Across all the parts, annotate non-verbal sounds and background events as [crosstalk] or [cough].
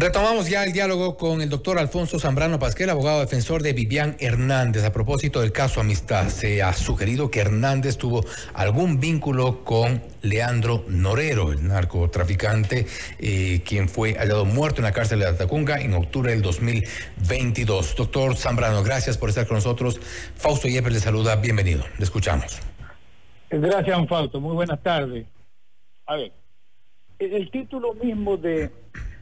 Retomamos ya el diálogo con el doctor Alfonso Zambrano Pasquel, abogado defensor de Vivian Hernández. A propósito del caso Amistad, se ha sugerido que Hernández tuvo algún vínculo con Leandro Norero, el narcotraficante, eh, quien fue hallado muerto en la cárcel de Atacunga en octubre del 2022. Doctor Zambrano, gracias por estar con nosotros. Fausto Yepes le saluda, bienvenido. Le escuchamos. Gracias, Fausto. Muy buenas tardes. A ver, el título mismo de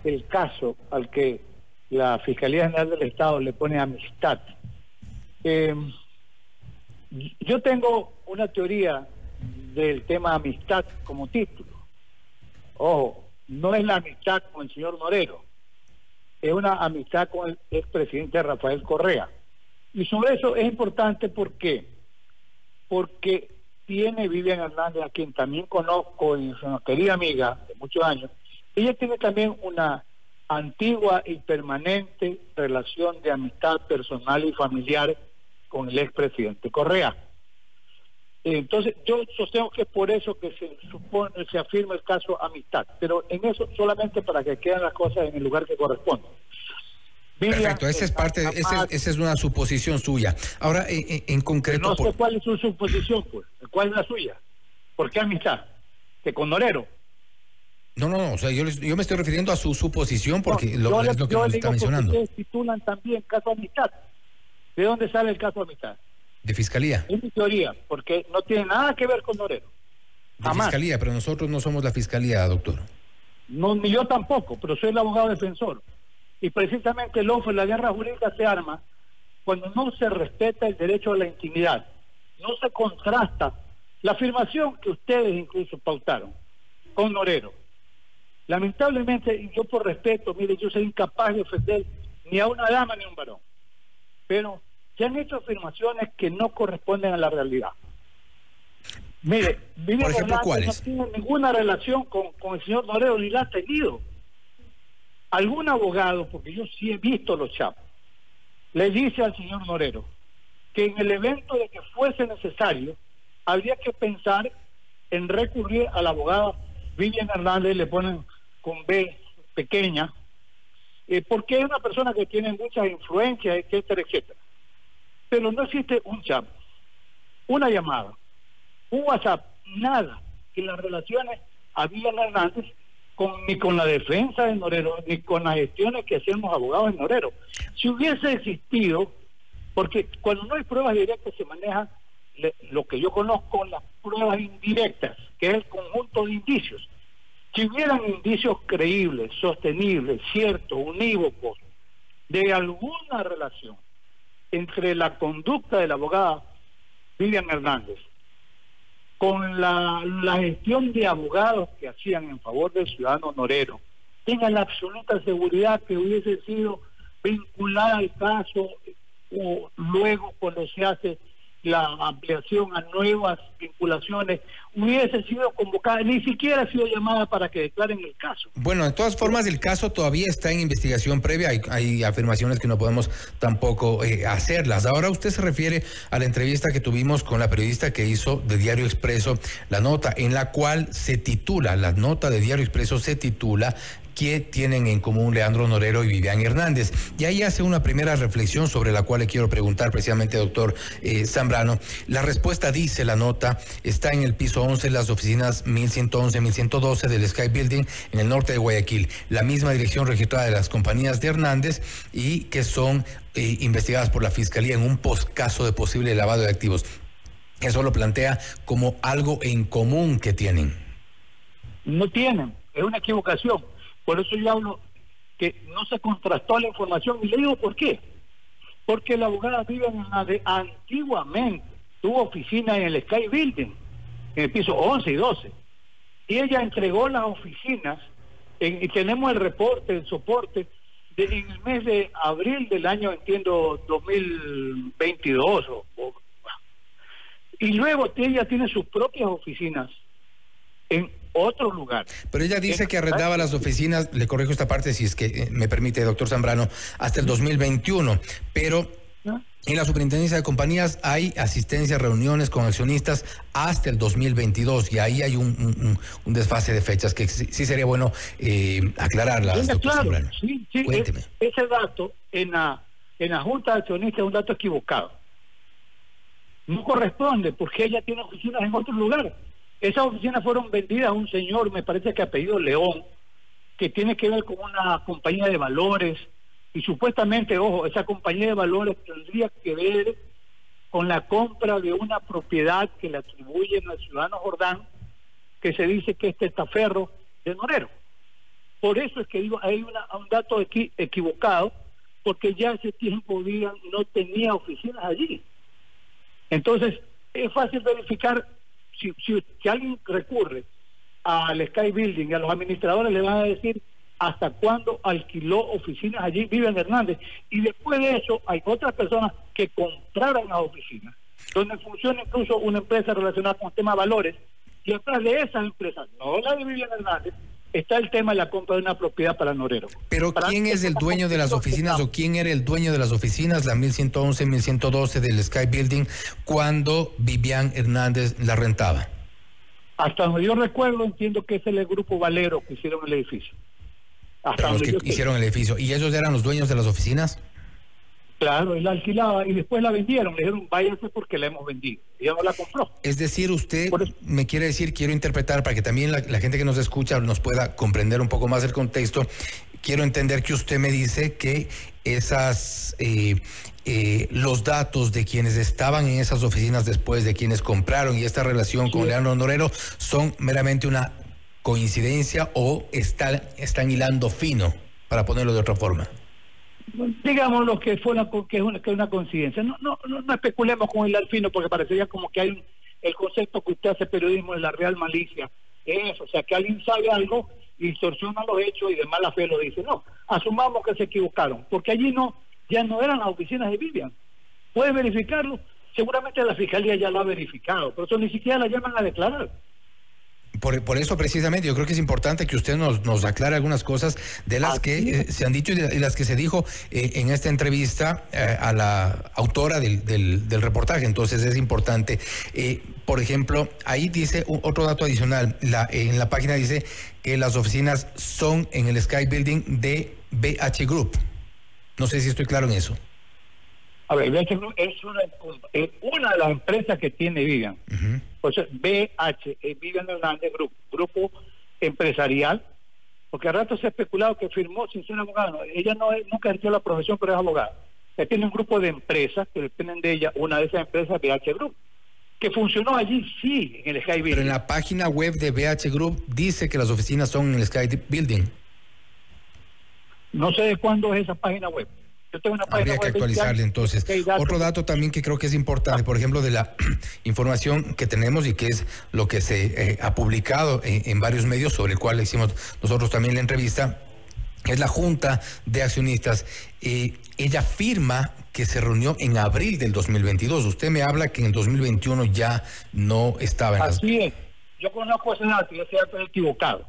el caso al que la Fiscalía General del Estado le pone amistad. Eh, yo tengo una teoría del tema amistad como título. Ojo, no es la amistad con el señor Norero, es una amistad con el expresidente Rafael Correa. Y sobre eso es importante porque porque tiene Vivian Hernández, a quien también conozco y es una querida amiga de muchos años, ella tiene también una antigua y permanente relación de amistad personal y familiar con el expresidente Correa. Entonces, yo sostengo que es por eso que se supone, se afirma el caso amistad, pero en eso solamente para que queden las cosas en el lugar que corresponde. Perfecto, esa es parte, esa, es una suposición suya. Ahora, en, concreto... No sé cuál es su suposición, pues. ¿Cuál es la suya? ¿Por qué amistad? ¿Que con Norero? No, no, no, o sea, yo, yo me estoy refiriendo a su suposición porque lo, es lo que nos está mencionando. Ustedes titulan también caso amistad. ¿De dónde sale el caso amistad? De fiscalía. Es mi teoría, porque no tiene nada que ver con Norero. De fiscalía, pero nosotros no somos la fiscalía, doctor. No, ni yo tampoco, pero soy el abogado defensor. Y precisamente el OFE, la guerra jurídica se arma cuando no se respeta el derecho a la intimidad, no se contrasta la afirmación que ustedes incluso pautaron con Norero Lamentablemente, yo por respeto, mire, yo soy incapaz de ofender ni a una dama ni a un varón. Pero se han hecho afirmaciones que no corresponden a la realidad. Mire, ¿cuáles? no tiene ninguna relación con, el señor Norero, ni la ha tenido. Algún abogado, porque yo sí he visto los chapos, le dice al señor Norero que en el evento de que fuese necesario, habría que pensar en recurrir a la abogada Vivian Hernández, le ponen con B pequeña, eh, porque es una persona que tiene muchas influencias, etcétera, etcétera. Pero no existe un chat, una llamada, un WhatsApp, nada que las relaciones habían Hernández con, ni con la defensa de Norero, ni con las gestiones que hacemos abogados en Norero. Si hubiese existido, porque cuando no hay pruebas directas se maneja lo que yo conozco, las pruebas indirectas, que es el conjunto de indicios. Si hubieran indicios creíbles, sostenibles, ciertos, unívocos, de alguna relación entre la conducta de la abogada Vivian Hernández con la, gestión de abogados que hacían en favor del ciudadano Norero, tengan la absoluta seguridad que hubiese sido vinculada al caso o luego cuando se hace la ampliación a nuevas vinculaciones hubiese sido convocada, ni siquiera ha sido llamada para que declaren el caso. Bueno, de todas formas, el caso todavía está en investigación previa, hay, afirmaciones que no podemos tampoco eh, hacerlas. Ahora usted se refiere a la entrevista que tuvimos con la periodista que hizo de Diario Expreso la nota, en la cual se titula, la nota de Diario Expreso se titula ¿Qué tienen en común Leandro Norero y Vivian Hernández? Y ahí hace una primera reflexión sobre la cual le quiero preguntar precisamente, doctor eh, Zambrano. La respuesta dice la nota, está en el piso 11, las oficinas 1111, 1112 del Sky Building en el norte de Guayaquil. La misma dirección registrada de las compañías de Hernández y que son eh, investigadas por la Fiscalía en un caso de posible lavado de activos. Eso lo plantea como algo en común que tienen. No tienen, es una equivocación por eso yo hablo que no se contrastó la información y le digo por qué. Porque la abogada vive en la de antiguamente, tuvo oficina en el Sky Building, en el piso 11 y 12. Y ella entregó las oficinas, y tenemos el reporte, el soporte, de, en el mes de abril del año, entiendo, 2022. y luego ella tiene sus propias oficinas en otro lugar. Pero ella dice que arrendaba las oficinas, le corrijo esta parte si es que eh, me permite, doctor Zambrano, hasta el 2021, pero en la superintendencia de compañías hay asistencia, reuniones con accionistas hasta el 2022 y ahí hay un, un, desfase de fechas que sí, sería bueno eh, aclararlas. claro, sí, Sí, ese dato en la, en la Junta de Accionistas es un dato equivocado. No corresponde porque ella tiene oficinas en otro lugar. Esas oficinas fueron vendidas a un señor, me parece que apellido León, que tiene que ver con una compañía de valores y supuestamente, ojo, esa compañía de valores tendría que ver con la compra de una propiedad que le atribuyen al ciudadano Jordán, que se dice que es testaferro de Norero. Por eso es que digo, hay una, un dato aquí equivocado, porque ya ese tiempo Vivian no tenía oficinas allí. Entonces, es fácil verificar si, si, alguien recurre al Sky Building y a los administradores le van a decir hasta cuándo alquiló oficinas allí Vivian Hernández. Y después de eso hay otras personas que compraron las oficinas, donde funciona incluso una empresa relacionada con el tema valores, y atrás de esas empresas, no la de Vivian Hernández, está el tema de la compra de una propiedad para Norero. Pero ¿quién es el dueño de las oficinas o quién era el dueño de las oficinas, la 1111, 1112 del Sky Building, cuando Vivian Hernández la rentaba? Hasta donde yo recuerdo, entiendo que es el grupo Valero que hicieron el edificio. Hasta los que hicieron el edificio. ¿Y ellos eran los dueños de las oficinas? Claro, él la alquilaba y después la vendieron. Le dijeron, váyanse porque la hemos vendido. Ella no la compró. Es decir, usted me quiere decir, quiero interpretar para que también la, gente que nos escucha nos pueda comprender un poco más el contexto. Quiero entender que usted me dice que esas eh, eh, los datos de quienes estaban en esas oficinas después, de quienes compraron y esta relación con Leandro Norero son meramente una coincidencia o están, están hilando fino, para ponerlo de otra forma digamos lo que fue una, que es una, que una coincidencia. No, no, no, especulemos con el alfino porque parecería como que hay el concepto que usted hace periodismo en la real malicia. Es, o sea, que alguien sabe algo, distorsiona los hechos y de mala fe lo dice. No, asumamos que se equivocaron, porque allí no, ya no eran las oficinas de Vivian. ¿Puede verificarlo? Seguramente la fiscalía ya lo ha verificado, pero eso ni siquiera la llaman a declarar. Por, por, eso precisamente yo creo que es importante que usted nos, nos aclare algunas cosas de las que eh, se han dicho y de, las que se dijo eh, en esta entrevista eh, a la autora del, del, reportaje. Entonces es importante. por ejemplo, ahí dice otro dato adicional. La, en la página dice que las oficinas son en el Sky Building de BH Group. No sé si estoy claro en eso. A ver, BH Group es una, una de las empresas que tiene Vivian. Pues BH, eh, Vivian Hernández Group, grupo empresarial, porque al rato se ha especulado que firmó sin ser abogado. Ella no nunca ejerció la profesión, pero es abogada. Ella tiene un grupo de empresas que dependen de ella, una de esas empresas, BH Group, que funcionó allí, sí, en el Sky Building. Pero en la página web de BH Group dice que las oficinas son en el Sky Building. No sé de cuándo es esa página web. Habría que actualizarle entonces. Otro dato también que creo que es importante, por ejemplo, de la [clears throat] información que tenemos y que es lo que se eh, ha publicado en, varios medios, sobre el cual hicimos nosotros también la entrevista, es la Junta de Accionistas. Eh, ella afirma que se reunió en abril del 2022. Usted me habla que en el 2021 ya no estaba en Así es. Yo conozco ese dato y ese dato es equivocado.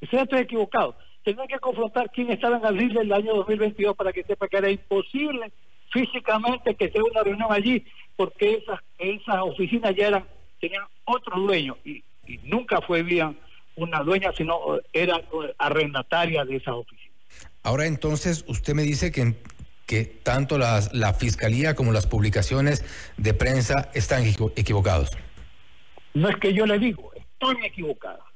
Ese dato es equivocado tenía que confrontar quién estaba en abril del año 2022 para que sepa que era imposible físicamente que sea una reunión allí, porque esas, esas oficinas ya eran, tenían otro dueño y, nunca fue bien una dueña, sino era arrendataria de esas oficinas. Ahora entonces usted me dice que, que tanto las, la fiscalía como las publicaciones de prensa están equivocados. No es que yo le digo, estoy equivocada.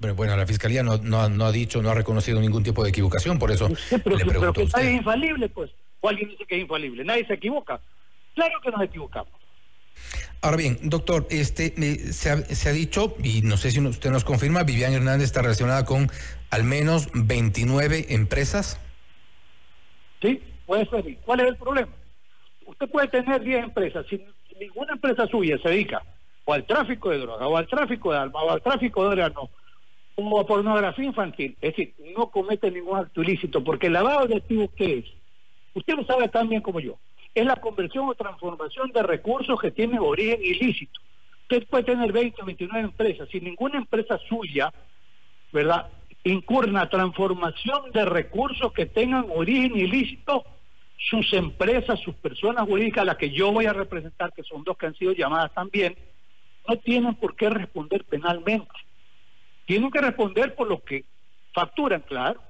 Pero bueno, la fiscalía no, no, no, ha dicho, no ha reconocido ningún tipo de equivocación, por eso pero, le pregunto pero que nadie es infalible, pues. O alguien dice que es infalible. Nadie se equivoca. Claro que nos equivocamos. Ahora bien, doctor, este se, ha, se ha dicho, y no sé si usted nos confirma, Vivian Hernández está relacionada con al menos 29 empresas. Sí, puede ser. ¿Cuál es el problema? Usted puede tener 10 empresas. Si ninguna empresa suya se dedica o al tráfico de droga, o al tráfico de alma, o al tráfico de órganos, como pornografía infantil, es decir, no comete ningún acto ilícito, porque el lavado de activos, ¿qué es? Usted lo sabe tan bien como yo, es la conversión o transformación de recursos que tienen origen ilícito. Usted puede tener 20 o 29 empresas, si ninguna empresa suya, ¿verdad?, la transformación de recursos que tengan origen ilícito, sus empresas, sus personas jurídicas, las que yo voy a representar, que son dos que han sido llamadas también, no tienen por qué responder penalmente tienen que responder por lo que facturan, claro,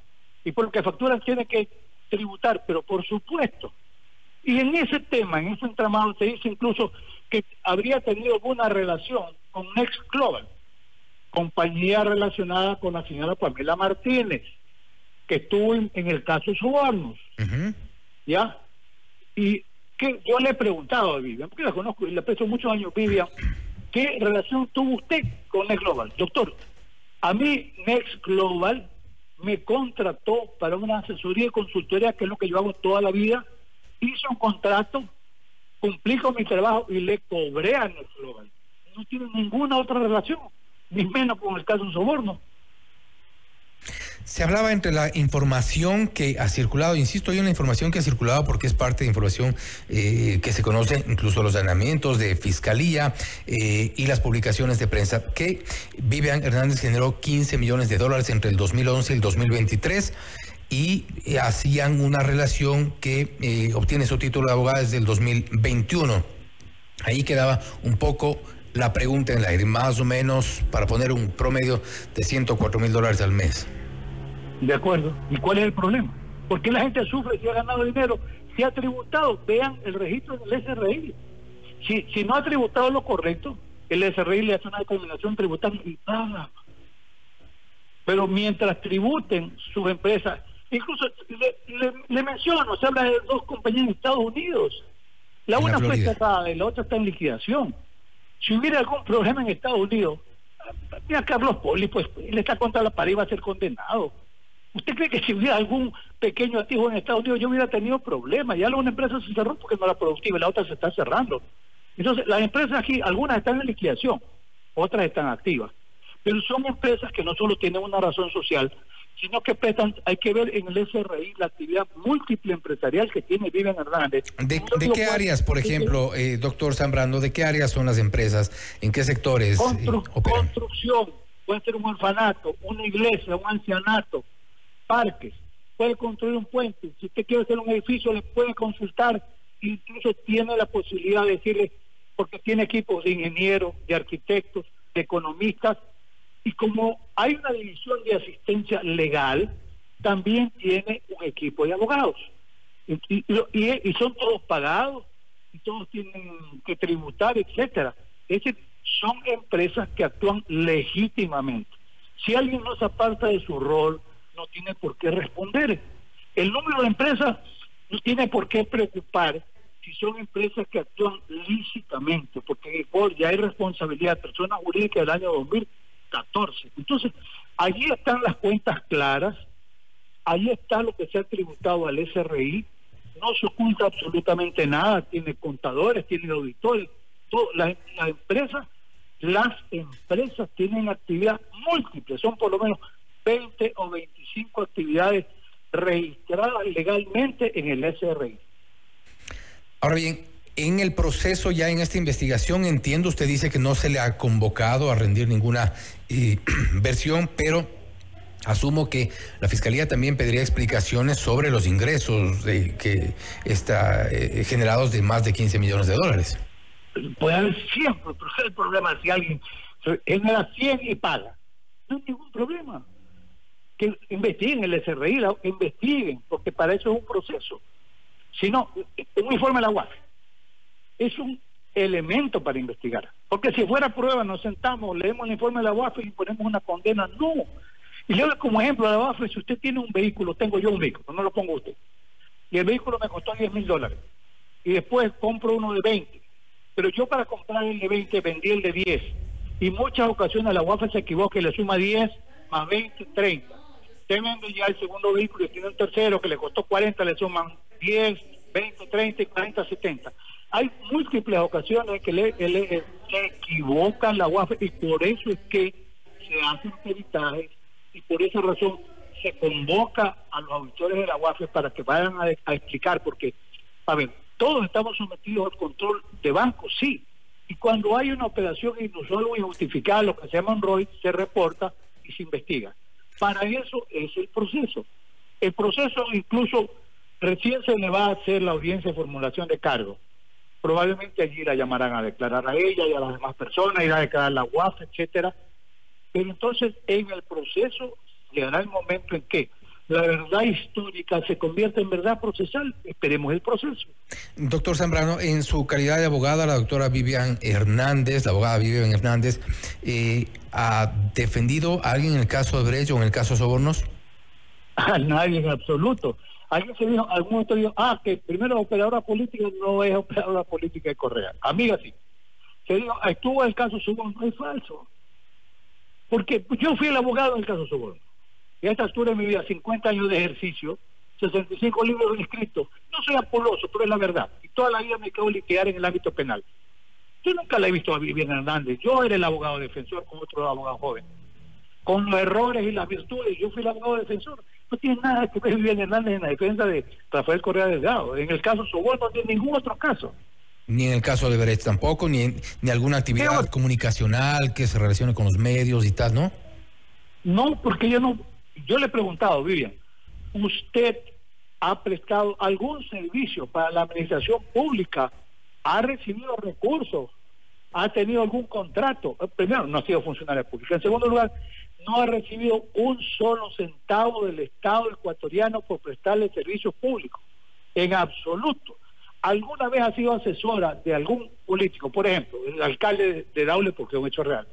y por lo que facturan tiene que tributar, pero por supuesto. Y en ese tema, en ese entramado, se dice incluso que habría tenido alguna relación con Next Global, compañía relacionada con la señora Pamela Martínez, que estuvo en, el caso Subornos. ¿Ya? Y que yo le he preguntado a Vivian, porque la conozco y le aprecio muchos años, Vivian, ¿qué relación tuvo usted con Next Global? Doctor, a mí Next Global me contrató para una asesoría de consultoría, que es lo que yo hago toda la vida, hice un contrato, cumplí con mi trabajo y le cobré a Next Global. No tiene ninguna otra relación, ni menos con el caso de soborno. Se hablaba entre la información que ha circulado, insisto, hay una información que ha circulado porque es parte de información eh, que se conoce, incluso los allanamientos de fiscalía eh, y las publicaciones de prensa, que Vivian Hernández generó 15 millones de dólares entre el 2011 y el 2023 y eh, hacían una relación que obtiene su título de abogada desde el 2021. Ahí quedaba un poco la pregunta en la aire, más o menos para poner un promedio de 104 mil dólares al mes. De acuerdo. ¿Y cuál es el problema? ¿Por qué la gente sufre si ha ganado dinero? Si ha tributado, vean el registro del SRI. Si, si no ha tributado lo correcto, el SRI le hace una determinación tributaria y paga. Pero mientras tributen sus empresas, incluso le, menciono, se habla de dos compañías en Estados Unidos. La una fue cerrada y la otra está en liquidación. Si hubiera algún problema en Estados Unidos, mira Carlos Poli, pues él está contra la pared y va a ser condenado. ¿Usted cree que si hubiera algún pequeño activo en Estados Unidos yo hubiera tenido problemas? Ya una empresa se cerró porque no era productiva y la otra se está cerrando. Entonces, las empresas aquí, algunas están en liquidación, otras están activas. Pero son empresas que no solo tienen una razón social, sino que prestan, hay que ver en el SRI la actividad múltiple empresarial que tiene Vivian Hernández. ¿De, qué áreas, por ejemplo, eh, doctor Zambrano, de qué áreas son las empresas? ¿En qué sectores eh, Construcción, puede ser un orfanato, una iglesia, un ancianato, parques, puede construir un puente, si usted quiere hacer un edificio le puede consultar, incluso tiene la posibilidad de decirle, porque tiene equipos de ingenieros, de arquitectos, de economistas, y como hay una división de asistencia legal, también tiene un equipo de abogados. Y, y, son todos pagados, y todos tienen que tributar, etcétera. Es son empresas que actúan legítimamente. Si alguien no se aparta de su rol, no tiene por qué responder. El número de empresas no tiene por qué preocupar si son empresas que actúan lícitamente, porque ya hay responsabilidad de personas jurídicas del año 2014. Entonces, allí están las cuentas claras, ahí está lo que se ha tributado al SRI, no se oculta absolutamente nada, tiene contadores, tiene auditores, las, las empresas, las empresas tienen actividad múltiple, son por lo menos 20 o 25 actividades registradas legalmente en el SRI. Ahora bien, en el proceso ya en esta investigación, entiendo, usted dice que no se le ha convocado a rendir ninguna eh, [clears throat] versión, pero asumo que la Fiscalía también pediría explicaciones sobre los ingresos de, que está eh, generados de más de 15 millones de dólares. Puede haber siempre, pero el problema si alguien genera 100 y paga. No hay ningún problema que investiguen el SRI, que investiguen, porque para eso es un proceso. Si no, un informe de la UAF es un elemento para investigar. Porque si fuera prueba, nos sentamos, leemos el informe de la UAF y ponemos una condena. No. Y le doy como ejemplo a la UAF, si usted tiene un vehículo, tengo yo un vehículo, no lo pongo usted, y el vehículo me costó 10 mil dólares, y después compro uno de 20, pero yo para comprar el de 20 vendí el de 10, y muchas ocasiones la UAF se equivoca y le suma 10 más 20, 30 vende ya el segundo vehículo y tiene un tercero que le costó 40, le suman 10, 20, 30, 40, 70. Hay múltiples ocasiones que le, se equivoca la UAF y por eso es que se hacen peritajes y por esa razón se convoca a los auditores de la UAF para que vayan a, explicar, porque, a ver, todos estamos sometidos al control de bancos, sí, y cuando hay una operación inusual o injustificada, lo que se llama un se reporta y se investiga. Para eso es el proceso. El proceso incluso recién se le va a hacer la audiencia de formulación de cargo. Probablemente allí la llamarán a declarar a ella y a las demás personas, irá a declarar la UAF, etcétera. Pero entonces en el proceso llegará el momento en que la verdad histórica se convierte en verdad procesal. Esperemos el proceso. Doctor Zambrano, en su calidad de abogada, la doctora Vivian Hernández, la abogada Vivian Hernández, eh, ¿ha defendido a alguien en el caso de Brecht o en el caso de Sobornos? [laughs] A nadie en absoluto. Alguien se dijo, algún otro dijo, ah, que primero operadora política no es operadora política de Correa. Amiga, sí. Se dijo, estuvo el caso Soborno. Es falso. Porque yo fui el abogado en el caso Soborno. Y a esta altura de mi vida, 50 años de ejercicio, 65 libros escritos. No soy apoloso, pero es la verdad. Y toda la vida me quedo liquidar en el ámbito penal. Yo nunca la he visto a Viviana Hernández. Yo era el abogado defensor con otro abogado joven. Con los errores y las virtudes, yo fui el abogado defensor. No tiene nada que ver Viviana Hernández en la defensa de Rafael Correa Delgado. En el caso Sobol no tiene ningún otro caso. Ni en el caso de Brecht tampoco, ni, ni alguna actividad comunicacional que se relacione con los medios y tal, ¿no? No, porque yo no, yo le he preguntado, Vivian, ¿usted ha prestado algún servicio para la administración pública? ¿Ha recibido recursos? ¿Ha tenido algún contrato? Eh, primero, no ha sido funcionaria pública. En segundo lugar, no ha recibido un solo centavo del Estado ecuatoriano por prestarle servicios públicos. En absoluto. ¿Alguna vez ha sido asesora de algún político? Por ejemplo, el alcalde de Daule, porque es un hecho real.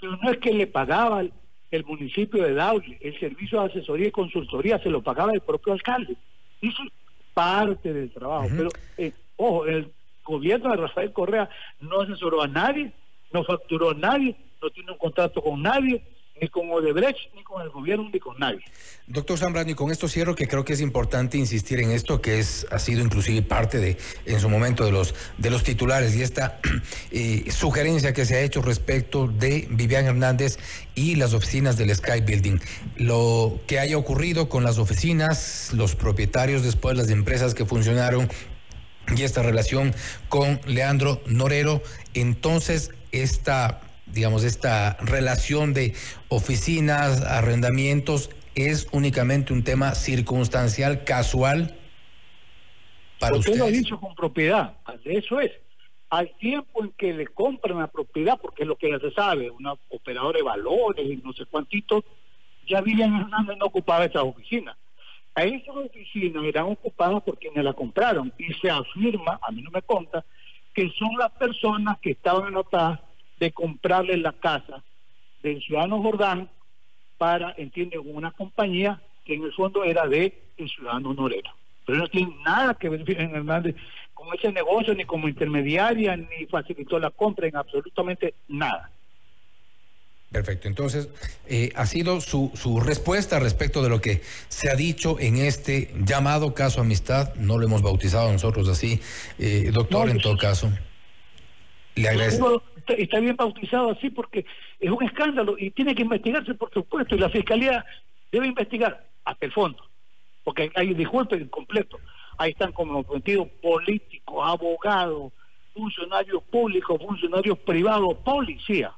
Pero no es que le pagaba el municipio de Daule, el servicio de asesoría y consultoría se lo pagaba el propio alcalde. Eso es parte del trabajo. Pero, eh, ojo, el gobierno de Rafael Correa no asesoró a nadie, no facturó a nadie, no tiene un contrato con nadie, ni con Odebrecht, ni con el gobierno, ni con nadie. Doctor Zambrano, con esto cierro que creo que es importante insistir en esto, que es ha sido inclusive parte de, en su momento, de los, de los titulares y esta [clears throat] eh, sugerencia que se ha hecho respecto de Vivian Hernández y las oficinas del Sky Building. Lo que haya ocurrido con las oficinas, los propietarios después, las empresas que funcionaron y esta relación con Leandro Norero, entonces esta digamos, esta relación de oficinas, arrendamientos, es únicamente un tema circunstancial, casual para usted. Usted lo ha dicho con propiedad, eso es. Al tiempo en que le compran la propiedad, porque es lo que ya se sabe, una operadora de valores y no sé cuántitos, ya Vivian Hernández no ocupaba esas oficinas. A esas oficinas eran ocupadas por quienes la compraron y se afirma, a mí no me conta, que son las personas que estaban anotadas de comprarle la casa del ciudadano Jordán para, entiende, una compañía que en el fondo era de el ciudadano Norero. Pero no tiene nada que ver en Hernández con ese negocio, ni como intermediaria, ni facilitó la compra, en absolutamente nada. Perfecto. Entonces, eh, ha sido su, su respuesta respecto de lo que se ha dicho en este llamado caso amistad. No lo hemos bautizado nosotros así, eh, doctor, en todo caso. Le agradezco está, bien bautizado así porque es un escándalo y tiene que investigarse, por supuesto, y la Fiscalía debe investigar hasta el fondo, porque hay, disculpen, completo, ahí están comprometidos políticos, abogados, funcionarios públicos, funcionarios privados, policía.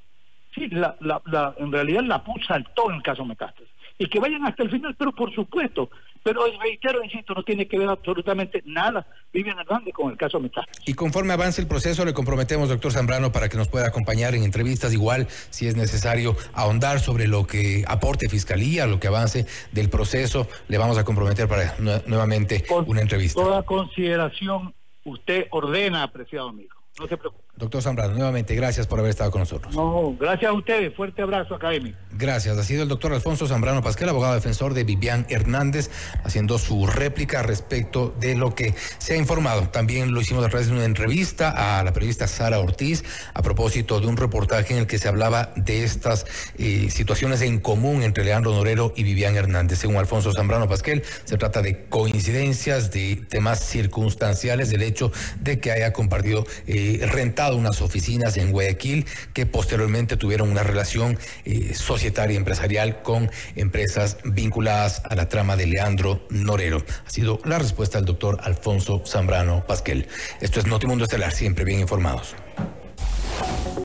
Sí, la, la, en realidad la PUC saltó en el caso Metástasis. Y que vayan hasta el final, pero por supuesto, pero reitero, insisto, no tiene que ver absolutamente nada Vivian Hernández con el caso Metástasis. Y conforme avance el proceso, le comprometemos, doctor Zambrano, para que nos pueda acompañar en entrevistas, igual si es necesario ahondar sobre lo que aporte Fiscalía, lo que avance del proceso, le vamos a comprometer para nuevamente una entrevista. Toda consideración usted ordena, apreciado amigo. No se preocupe. Doctor Zambrano, nuevamente gracias por haber estado con nosotros. No, gracias a ustedes. Fuerte abrazo académico. Gracias. Ha sido el doctor Alfonso Zambrano Pasquel, abogado defensor de Vivian Hernández, haciendo su réplica respecto de lo que se ha informado. También lo hicimos a través de una entrevista a la periodista Sara Ortiz a propósito de un reportaje en el que se hablaba de estas eh, situaciones en común entre Leandro Norero y Vivian Hernández. Según Alfonso Zambrano Pasquel, se trata de coincidencias, de temas circunstanciales, del hecho de que haya compartido eh, renta unas oficinas en Guayaquil que posteriormente tuvieron una relación eh, societaria empresarial con empresas vinculadas a la trama de Leandro Norero. Ha sido la respuesta del doctor Alfonso Zambrano Pasquel. Esto es Notimundo Estelar, siempre bien informados.